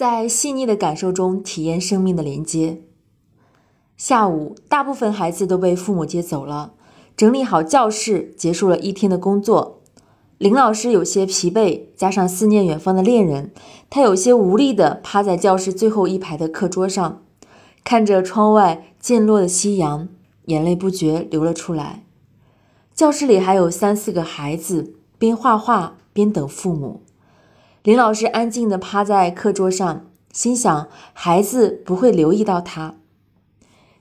在细腻的感受中体验生命的连接。下午，大部分孩子都被父母接走了，整理好教室，结束了一天的工作。林老师有些疲惫，加上思念远方的恋人，他有些无力地趴在教室最后一排的课桌上，看着窗外渐落的夕阳，眼泪不觉流了出来。教室里还有三四个孩子，边画画边等父母。林老师安静地趴在课桌上，心想孩子不会留意到他。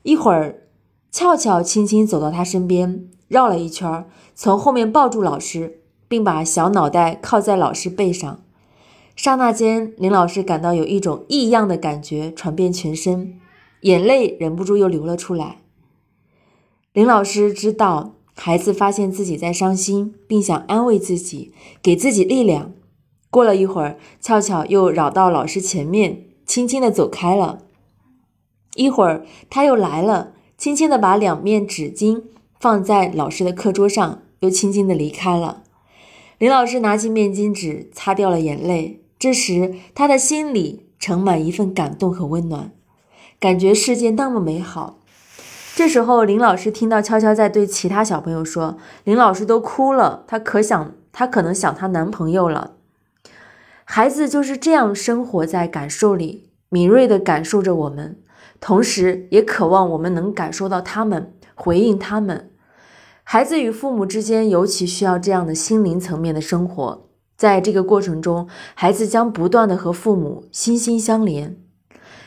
一会儿，俏俏轻轻走到他身边，绕了一圈，从后面抱住老师，并把小脑袋靠在老师背上。刹那间，林老师感到有一种异样的感觉传遍全身，眼泪忍不住又流了出来。林老师知道。孩子发现自己在伤心，并想安慰自己，给自己力量。过了一会儿，俏俏又绕到老师前面，轻轻地走开了。一会儿，他又来了，轻轻地把两面纸巾放在老师的课桌上，又轻轻地离开了。林老师拿起面巾纸，擦掉了眼泪。这时，他的心里盛满一份感动和温暖，感觉世界那么美好。这时候，林老师听到悄悄在对其他小朋友说：“林老师都哭了，她可想，她可能想她男朋友了。”孩子就是这样生活在感受里，敏锐地感受着我们，同时也渴望我们能感受到他们，回应他们。孩子与父母之间尤其需要这样的心灵层面的生活，在这个过程中，孩子将不断地和父母心心相连，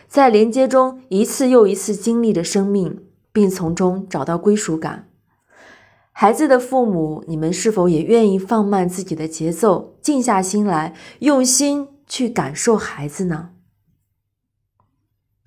在连接中一次又一次经历着生命。并从中找到归属感。孩子的父母，你们是否也愿意放慢自己的节奏，静下心来，用心去感受孩子呢？